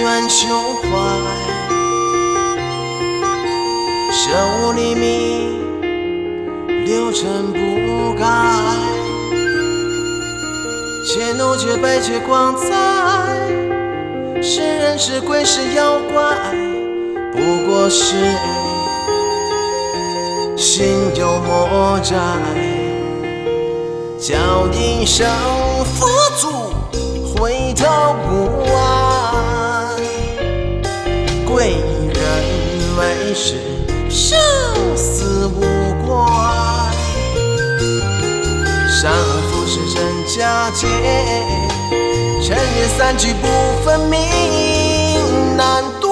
恩怨休怀，舍吾黎明，六尘不改。且怒且悲且狂哉，是人是鬼是妖怪，不过是心有魔债，叫一声佛祖。上浮世真假界，尘缘散聚不分明，难渡。